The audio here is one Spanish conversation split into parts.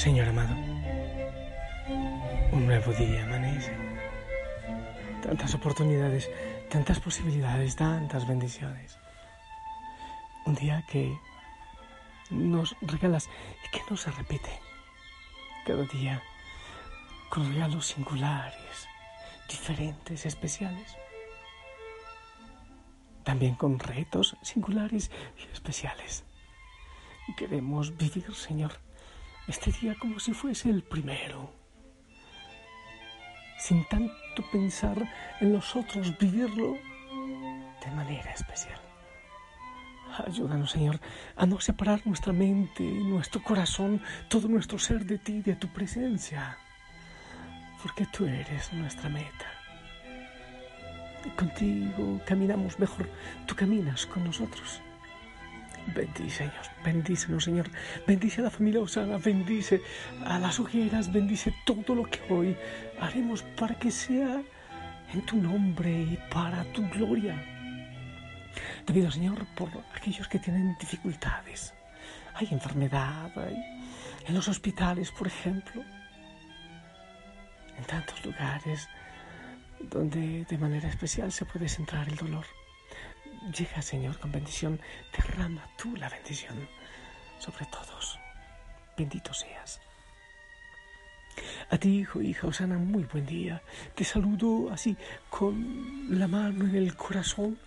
Señor amado, un nuevo día amanece. Tantas oportunidades, tantas posibilidades, tantas bendiciones. Un día que nos regalas y que no se repite. Cada día con regalos singulares, diferentes, especiales. También con retos singulares y especiales. Queremos vivir, Señor, este día como si fuese el primero. Sin tanto pensar en los otros, vivirlo de manera especial. Ayúdanos, Señor, a no separar nuestra mente, nuestro corazón, todo nuestro ser de ti, de tu presencia, porque tú eres nuestra meta. Contigo caminamos mejor, tú caminas con nosotros. Bendice, Señor, bendícenos, Señor. Bendice a la familia Osana, bendice a las ojeras, bendice todo lo que hoy haremos para que sea en tu nombre y para tu gloria. Te pido, Señor, por aquellos que tienen dificultades. Hay enfermedad, hay en los hospitales, por ejemplo, en tantos lugares donde de manera especial se puede centrar el dolor. Llega, Señor, con bendición. Derrama tú la bendición sobre todos. Bendito seas. A ti, hijo, hija Osana, muy buen día. Te saludo así con la mano en el corazón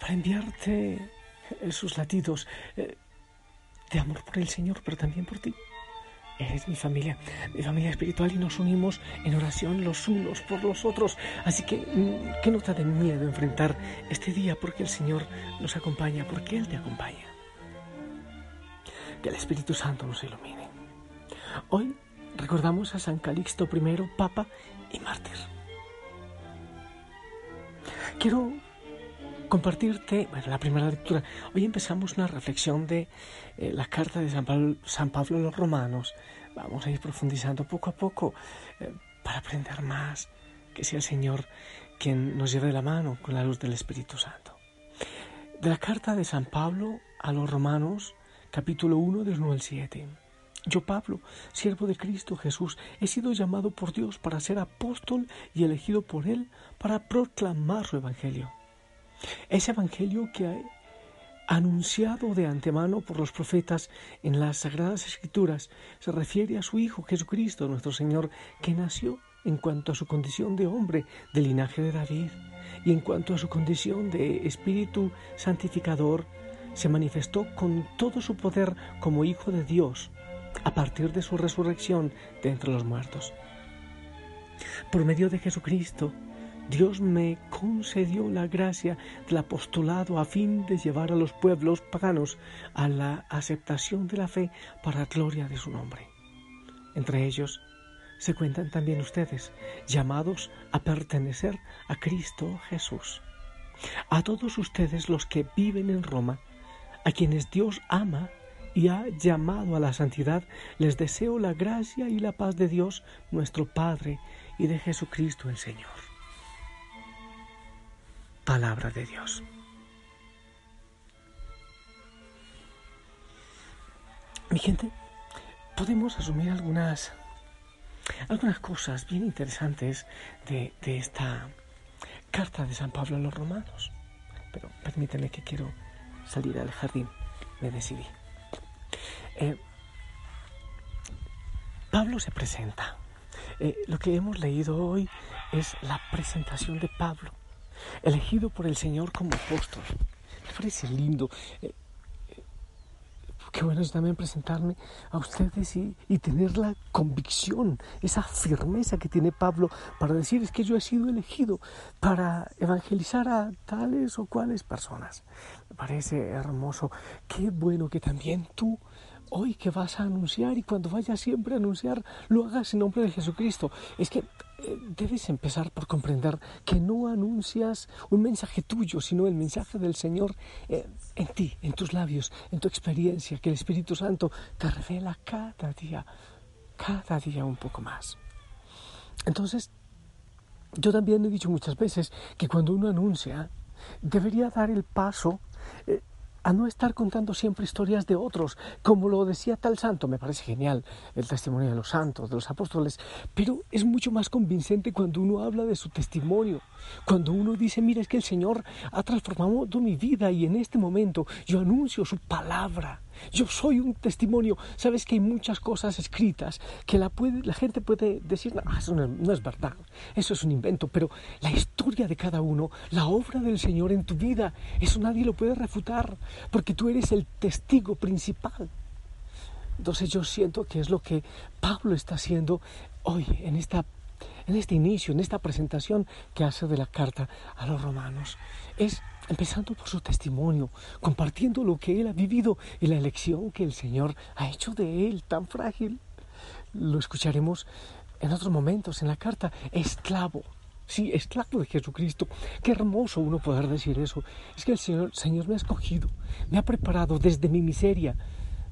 para enviarte esos latidos eh, de amor por el Señor, pero también por ti. Eres mi familia, mi familia espiritual y nos unimos en oración los unos por los otros. Así que mm, que no te den miedo enfrentar este día porque el Señor nos acompaña, porque Él te acompaña. Que el Espíritu Santo nos ilumine. Hoy recordamos a San Calixto I, Papa y Mártir. Quiero compartirte, la primera lectura. Hoy empezamos una reflexión de eh, la carta de San Pablo, a los romanos. Vamos a ir profundizando poco a poco eh, para aprender más. Que sea el Señor quien nos lleve la mano con la luz del Espíritu Santo. De la carta de San Pablo a los romanos, capítulo 1, del 1 al 7. Yo, Pablo, siervo de Cristo Jesús, he sido llamado por Dios para ser apóstol y elegido por Él para proclamar su Evangelio ese Evangelio que anunciado de antemano por los profetas en las Sagradas Escrituras se refiere a su Hijo Jesucristo, nuestro Señor, que nació en cuanto a su condición de hombre del linaje de David y en cuanto a su condición de Espíritu Santificador, se manifestó con todo su poder como Hijo de Dios a partir de su resurrección de entre los muertos. Por medio de Jesucristo, Dios me concedió la gracia del apostolado a fin de llevar a los pueblos paganos a la aceptación de la fe para gloria de su nombre. Entre ellos se cuentan también ustedes, llamados a pertenecer a Cristo Jesús. A todos ustedes los que viven en Roma, a quienes Dios ama y ha llamado a la santidad, les deseo la gracia y la paz de Dios nuestro Padre y de Jesucristo el Señor palabra de Dios. Mi gente, podemos asumir algunas algunas cosas bien interesantes de, esta carta de San Pablo a los romanos. Pero permíteme que quiero salir al jardín. Me decidí. Eh, Pablo se presenta. Eh, lo que hemos leído hoy es la presentación de Pablo, elegido por el Señor como apóstol. Me parece lindo. Eh, Qué bueno es también presentarme a ustedes y, tener la convicción, esa firmeza que tiene Pablo para decir es que yo he sido elegido para evangelizar a tales o cuales personas. Me parece hermoso. Qué bueno que también tú hoy que vas a anunciar y cuando vayas siempre a anunciar, lo hagas en nombre de Jesucristo. Es que eh, debes empezar por comprender que no anuncias un mensaje tuyo, sino el mensaje del Señor eh, en ti, en tus labios, en tu experiencia, que el Espíritu Santo te revela cada día, cada día un poco más. Entonces, yo también he dicho muchas veces que cuando uno anuncia, debería dar el paso eh, a no estar contando siempre historias de otros, como lo decía tal santo, me parece genial el testimonio de los santos, de los apóstoles, pero es mucho más convincente cuando uno habla de su testimonio, cuando uno dice, mira, es que el Señor ha transformado mi vida y en este momento yo anuncio su palabra. Yo soy un testimonio. Sabes que hay muchas cosas escritas que la, gente puede decir, no, eso no, es verdad, eso es un invento, pero la historia de cada uno, la obra del Señor en tu vida, eso nadie lo puede refutar, porque tú eres el testigo principal. Entonces yo siento que es lo que Pablo está haciendo hoy en esta en este inicio, en esta presentación que hace de la carta a los romanos. Es empezando por su testimonio, compartiendo lo que él ha vivido y la elección que el Señor ha hecho de él tan frágil. Lo escucharemos en otros momentos en la carta, esclavo. Sí, esclavo de Jesucristo. Qué hermoso uno poder decir eso. Es que el Señor, Señor me ha escogido, me ha preparado desde mi miseria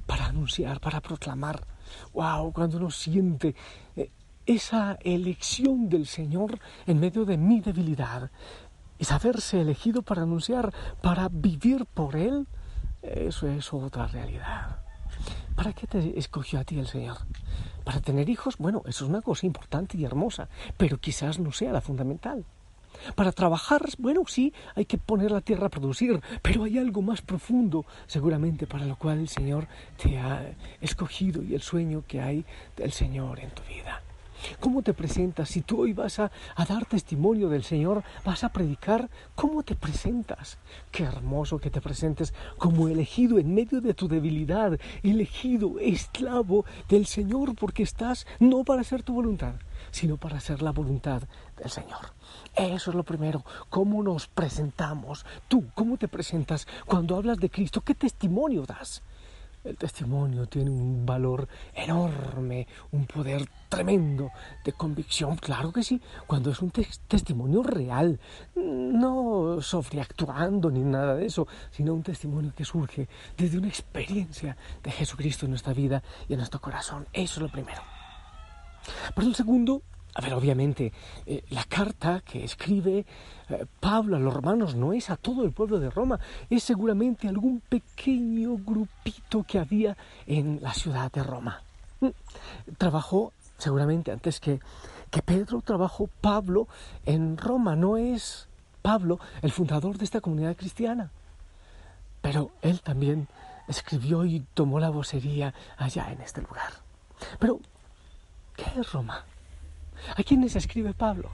para anunciar, para proclamar. ¡Wow! Cuando uno siente eh, esa elección del Señor en medio de mi debilidad, y saberse elegido para anunciar, para vivir por Él, eso es otra realidad. ¿Para qué te escogió a ti el Señor? ¿Para tener hijos? Bueno, eso es una cosa importante y hermosa, pero quizás no sea la fundamental. Para trabajar, bueno, sí, hay que poner la tierra a producir, pero hay algo más profundo, seguramente, para lo cual el Señor te ha escogido y el sueño que hay del Señor en tu vida. ¿Cómo te presentas? Si tú hoy vas a, dar testimonio del Señor, vas a predicar, ¿cómo te presentas? Qué hermoso que te presentes como elegido en medio de tu debilidad, elegido, esclavo del Señor, porque estás no para hacer tu voluntad, sino para hacer la voluntad del Señor. Eso es lo primero, cómo nos presentamos. Tú, ¿cómo te presentas cuando hablas de Cristo? ¿Qué testimonio das? El testimonio tiene un valor enorme, un poder tremendo de convicción, claro que sí, cuando es un testimonio real, no sobreactuando ni nada de eso, sino un testimonio que surge desde una experiencia de Jesucristo en nuestra vida y en nuestro corazón. Eso es lo primero. Pero el segundo a ver, obviamente, eh, la carta que escribe eh, Pablo a los romanos no es a todo el pueblo de Roma, es seguramente algún pequeño grupito que había en la ciudad de Roma. Mm, trabajó seguramente antes que, que Pedro, trabajó Pablo en Roma, no es Pablo el fundador de esta comunidad cristiana, pero él también escribió y tomó la vocería allá en este lugar. Pero, ¿qué es Roma? ¿A quiénes escribe Pablo?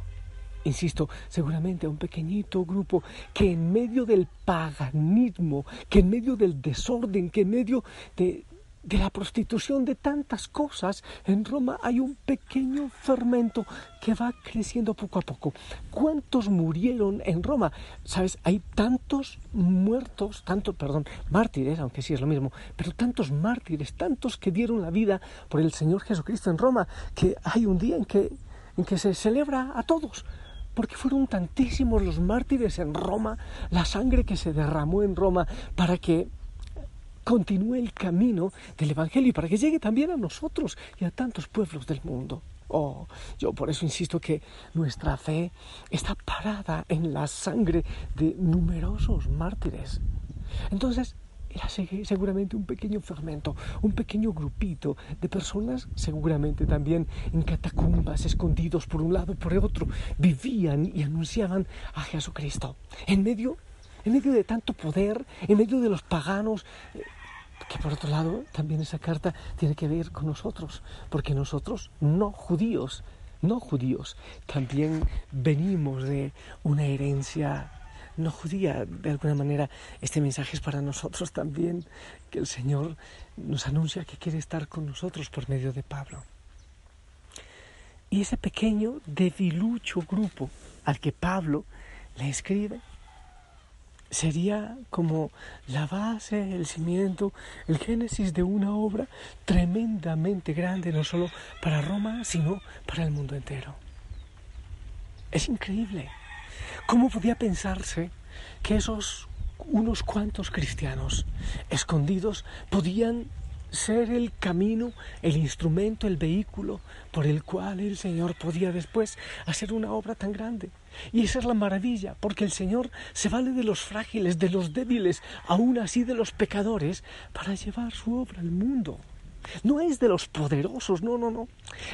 Insisto, seguramente a un pequeñito grupo que en medio del paganismo, que en medio del desorden, que en medio de, de la prostitución, de tantas cosas, en Roma hay un pequeño fermento que va creciendo poco a poco. ¿Cuántos murieron en Roma? Sabes, hay tantos muertos, tantos, perdón, mártires, aunque sí es lo mismo, pero tantos mártires, tantos que dieron la vida por el Señor Jesucristo en Roma, que hay un día en que en que se celebra a todos, porque fueron tantísimos los mártires en Roma, la sangre que se derramó en Roma para que continúe el camino del Evangelio y para que llegue también a nosotros y a tantos pueblos del mundo. Oh, yo por eso insisto que nuestra fe está parada en la sangre de numerosos mártires. Entonces, era seguramente un pequeño fermento, un pequeño grupito de personas, seguramente también en catacumbas, escondidos por un lado y por el otro, vivían y anunciaban a Jesucristo. En medio, en medio de tanto poder, en medio de los paganos, eh, que por otro lado también esa carta tiene que ver con nosotros, porque nosotros no judíos, no judíos, también venimos de una herencia no judía. De alguna manera, este mensaje es para nosotros también, que el Señor nos anuncia que quiere estar con nosotros por medio de Pablo. Y ese pequeño, debilucho grupo al que Pablo le escribe, sería como la base, el cimiento, el génesis de una obra tremendamente grande, no solo para Roma, sino para el mundo entero. Es increíble. ¿Cómo podía pensarse que esos unos cuantos cristianos escondidos podían ser el camino, el instrumento, el vehículo por el cual el Señor podía después hacer una obra tan grande. Y esa es la maravilla, porque el Señor se vale de los frágiles, de los débiles, aún así de los pecadores, para llevar su obra al mundo. No es de los poderosos, no, no, no.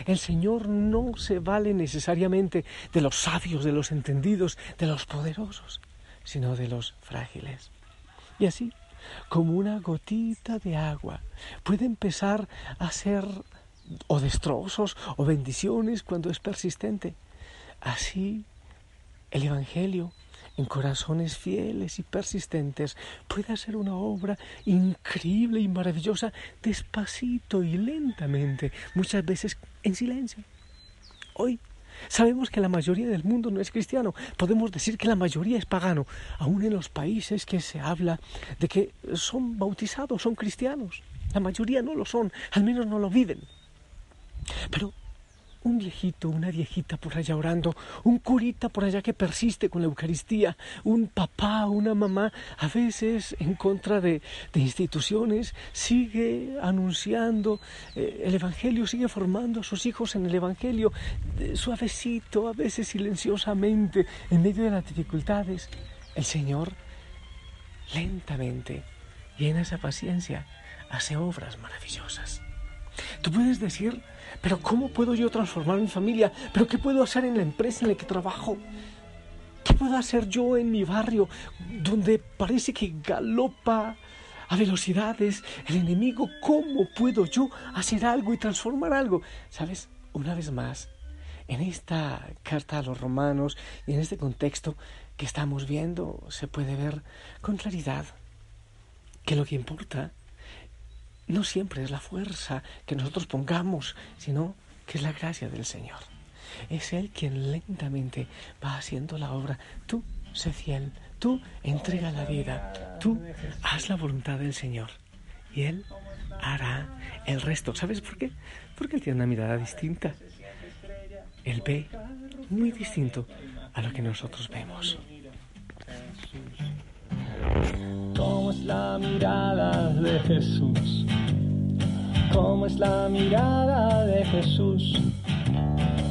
El Señor no se vale necesariamente de los sabios, de los entendidos, de los poderosos, sino de los frágiles. Y así, como una gotita de agua, puede empezar a ser o destrozos o bendiciones cuando es persistente. Así, el Evangelio en corazones fieles y persistentes puede hacer una obra increíble y maravillosa despacito y lentamente, muchas veces en silencio. Hoy Sabemos que la mayoría del mundo no es cristiano. Podemos decir que la mayoría es pagano, aún en los países que se habla de que son bautizados, son cristianos. La mayoría no lo son, al menos no lo viven. Pero un viejito, una viejita por allá orando, un curita por allá que persiste con la Eucaristía, un papá, una mamá, a veces en contra de, instituciones, sigue anunciando eh, el Evangelio, sigue formando a sus hijos en el Evangelio, suavecito, a veces silenciosamente, en medio de las dificultades. El Señor lentamente llena esa paciencia, hace obras maravillosas. Tú puedes decir, pero ¿cómo puedo yo transformar mi familia? ¿Pero qué puedo hacer en la empresa en la que trabajo? ¿Qué puedo hacer yo en mi barrio donde parece que galopa a velocidades el enemigo? ¿Cómo puedo yo hacer algo y transformar algo? ¿Sabes? Una vez más, en esta carta a los romanos y en este contexto que estamos viendo, se puede ver con claridad que lo que importa no siempre es la fuerza que nosotros pongamos, sino que es la gracia del Señor. Es Él quien lentamente va haciendo la obra. Tú sé fiel, tú entrega la vida, tú haz la voluntad del Señor y Él hará el resto. ¿Sabes por qué? Porque Él tiene una mirada distinta. Él ve muy distinto a lo que nosotros vemos. ¿Cómo es la mirada de Jesús? ¿Cómo es la mirada de Jesús?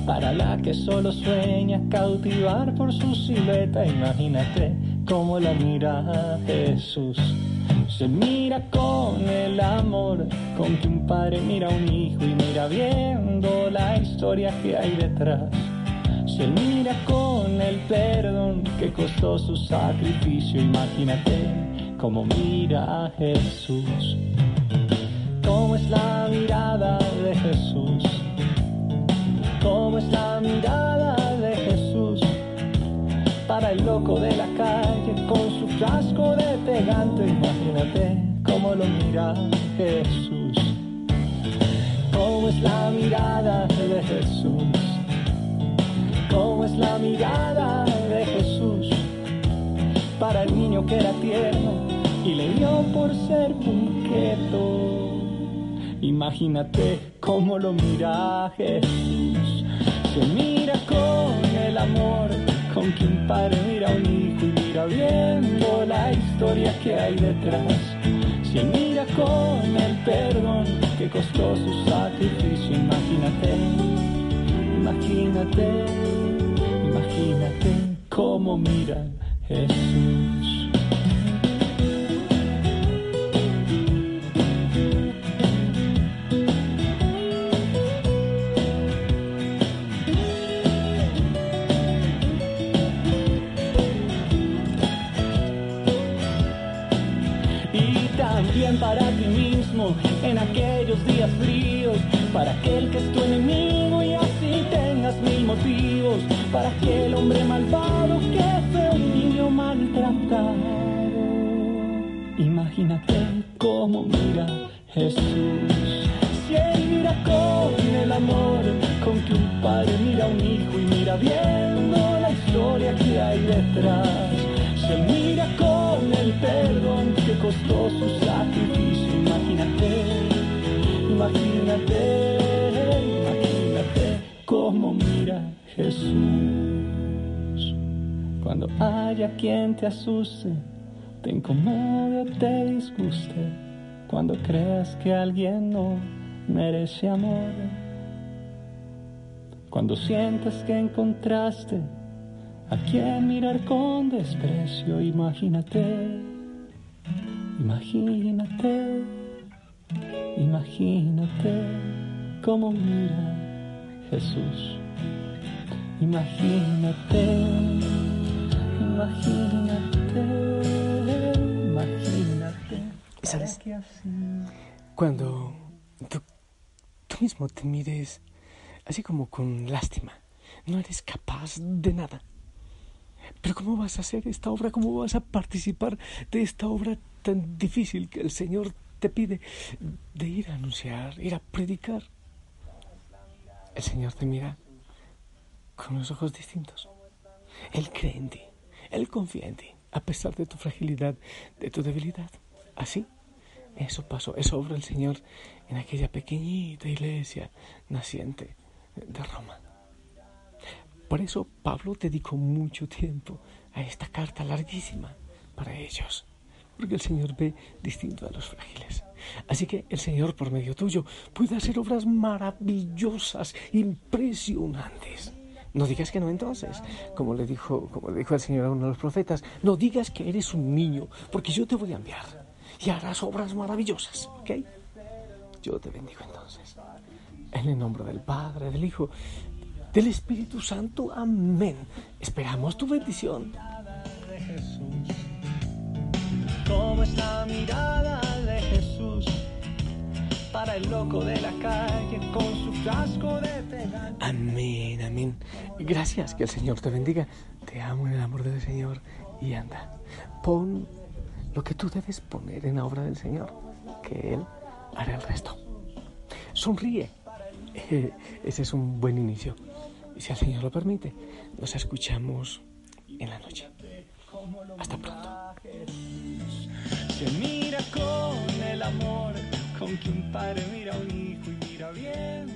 Para la que solo sueña cautivar por su silueta, imagínate cómo la mira Jesús. Se mira con el amor con que un padre mira a un hijo y mira viendo la historia que hay detrás. Se mira con el perdón que costó su sacrificio, imagínate cómo mira Jesús. Cómo es la mirada de Jesús, cómo es la mirada de Jesús. Para el loco de la calle con su frasco de pegante, imagínate cómo lo mira Jesús, cómo es la mirada de Jesús, cómo es la mirada de Jesús. Para el niño que le dio por ser punqueto. Imagínate cómo lo mira Jesús. Se mira con el amor con quien padre mira a un hijo y mira viendo la historia que hay detrás. Se mira con el perdón que costó su sacrificio. Imagínate, imagínate, imagínate cómo mira Jesús. Jesús. Mira con el amor con que un padre mira a un hijo y mira viendo la historia que hay detrás. Él mira con el perdón que costó su sacrificio, imagínate, imagínate, imagínate cómo mira Jesús. Cuando haya quien te asuste, te incomode o te disguste, cuando creas que alguien no merece amor, cuando sientas que encontraste a quien mirar con desprecio, imagínate, imagínate, imagínate cómo mira Jesús. Imagínate, imagínate, imagínate. ¿Sabes? Cuando tú, tú mismo te mires así como con lástima, no eres capaz de nada. Pero ¿cómo vas a hacer esta obra? ¿Cómo vas a participar de esta obra tan difícil que el Señor te pide de ir a anunciar, ir a predicar? El Señor te mira con los ojos distintos. Él cree en ti, Él confía en ti, a pesar de tu fragilidad, de tu debilidad. Así, eso pasó, eso obra el Señor en aquella pequeñita iglesia naciente de Roma. Por eso Pablo dedicó mucho tiempo a esta carta larguísima para ellos, porque el Señor ve distinto a los frágiles. Así que el Señor, por medio tuyo, puede hacer obras maravillosas, impresionantes. No digas que no entonces, como le dijo, como le dijo el Señor a uno de los profetas, no digas que eres un niño, porque yo te voy a enviar y harás obras maravillosas, ¿ok? Yo te bendigo entonces. En el nombre del Padre, del Hijo, del Espíritu Santo. Amén. Esperamos tu bendición. de Jesús. Como es la mirada de Jesús para el loco de la calle con su frasco de pegante. Amén, amén. Gracias, que el Señor te bendiga. Te amo en el amor del Señor y anda. Pon lo que tú debes poner en la obra del Señor, que Él hará el resto. Sonríe. Ese es un buen inicio. Y si el Señor lo permite, nos escuchamos en la noche. Hasta pronto. Se mira con el amor con que un padre mira a un hijo y mira bien